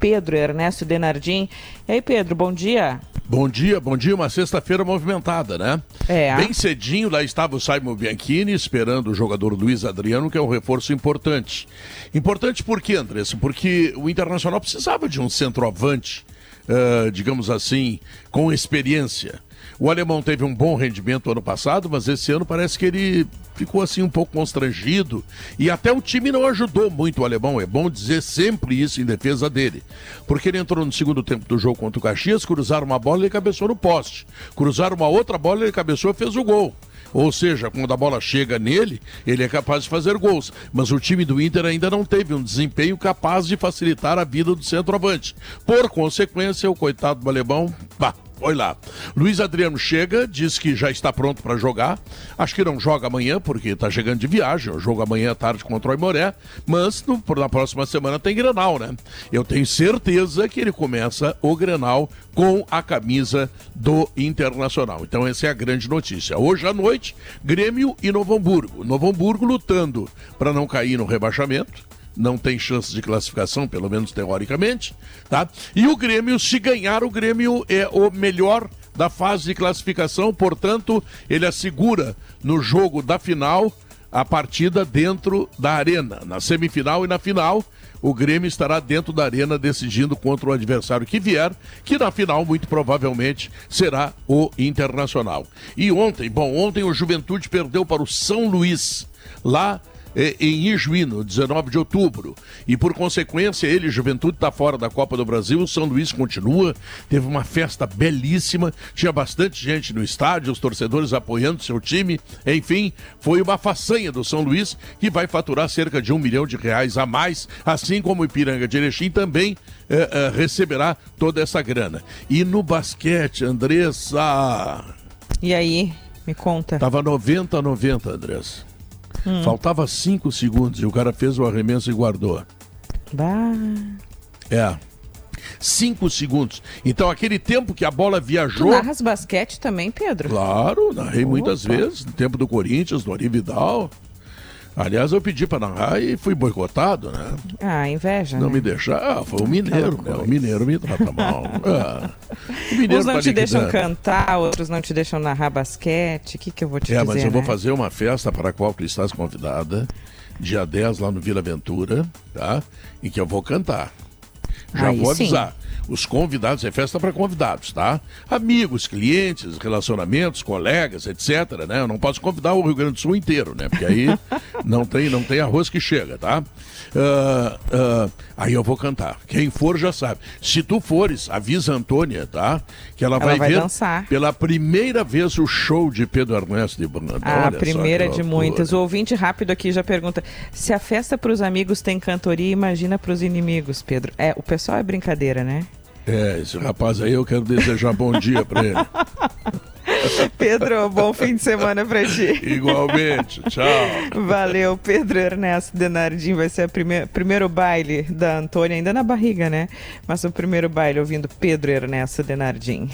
Pedro Ernesto Denardim. E aí, Pedro, bom dia. Bom dia, bom dia. Uma sexta-feira movimentada, né? É. Bem cedinho, lá estava o Simon Bianchini esperando o jogador Luiz Adriano, que é um reforço importante. Importante por quê, Andressa? Porque o Internacional precisava de um centroavante, uh, digamos assim, com experiência. O alemão teve um bom rendimento ano passado, mas esse ano parece que ele ficou assim um pouco constrangido e até o time não ajudou muito o alemão. É bom dizer sempre isso em defesa dele, porque ele entrou no segundo tempo do jogo contra o Caxias, cruzaram uma bola e ele cabeçou no poste, cruzaram uma outra bola e ele cabeçou e fez o gol. Ou seja, quando a bola chega nele, ele é capaz de fazer gols. Mas o time do Inter ainda não teve um desempenho capaz de facilitar a vida do centroavante. Por consequência, o coitado do alemão, Olha lá. Luiz Adriano chega, diz que já está pronto para jogar. Acho que não joga amanhã, porque está chegando de viagem. O jogo amanhã à tarde contra o Imoré. Mas no, na próxima semana tem Grenal, né? Eu tenho certeza que ele começa o Grenal com a camisa do Internacional. Então essa é a grande notícia. Hoje à noite, Grêmio e Novo Hamburgo. Novo Hamburgo lutando para não cair no rebaixamento não tem chance de classificação, pelo menos teoricamente, tá? E o Grêmio, se ganhar, o Grêmio é o melhor da fase de classificação, portanto, ele assegura no jogo da final a partida dentro da arena. Na semifinal e na final, o Grêmio estará dentro da arena decidindo contra o adversário que vier, que na final muito provavelmente será o Internacional. E ontem, bom, ontem o Juventude perdeu para o São Luís, lá em Ijuí, no 19 de outubro. E por consequência, ele, Juventude, está fora da Copa do Brasil. O São Luís continua. Teve uma festa belíssima. Tinha bastante gente no estádio, os torcedores apoiando seu time. Enfim, foi uma façanha do São Luís que vai faturar cerca de um milhão de reais a mais, assim como o Ipiranga de Erechim também é, é, receberá toda essa grana. E no basquete, Andressa. E aí? Me conta. Tava 90 a 90, Andressa. Hum. Faltava cinco segundos e o cara fez o arremesso e guardou. Bah. É. Cinco segundos. Então, aquele tempo que a bola viajou. Tu narras basquete também, Pedro? Claro, narrei Opa. muitas vezes. No tempo do Corinthians, do Ari Vidal. Aliás, eu pedi para narrar e fui boicotado, né? Ah, inveja. Não né? me deixar. Ah, foi o mineiro, né? O mineiro me trata mal. Ah, Uns não tá te deixam cantar, outros não te deixam narrar basquete. O que, que eu vou te é, dizer? É, mas eu né? vou fazer uma festa para a qual tu estás convidada, dia 10, lá no Vila Aventura, tá? E que eu vou cantar. Já Aí, vou avisar. Sim os convidados, é festa para convidados, tá? Amigos, clientes, relacionamentos, colegas, etc, né? Eu não posso convidar o Rio Grande do Sul inteiro, né? Porque aí não tem, não tem arroz que chega, tá? Uh, uh, aí eu vou cantar. Quem for já sabe. Se tu fores, avisa a Antônia, tá? Que ela, ela vai, vai, ver dançar. pela primeira vez o show de Pedro Ernesto de Banda. A Olha primeira de muitas. O ouvinte rápido aqui já pergunta: se a festa para os amigos tem cantoria, imagina para os inimigos, Pedro. É, o pessoal é brincadeira, né? É, esse rapaz aí eu quero desejar bom dia para ele. Pedro, bom fim de semana para ti. Igualmente, tchau. Valeu, Pedro Ernesto Denardim. Vai ser o primeir, primeiro baile da Antônia, ainda na barriga, né? Mas o primeiro baile ouvindo Pedro Ernesto Denardim.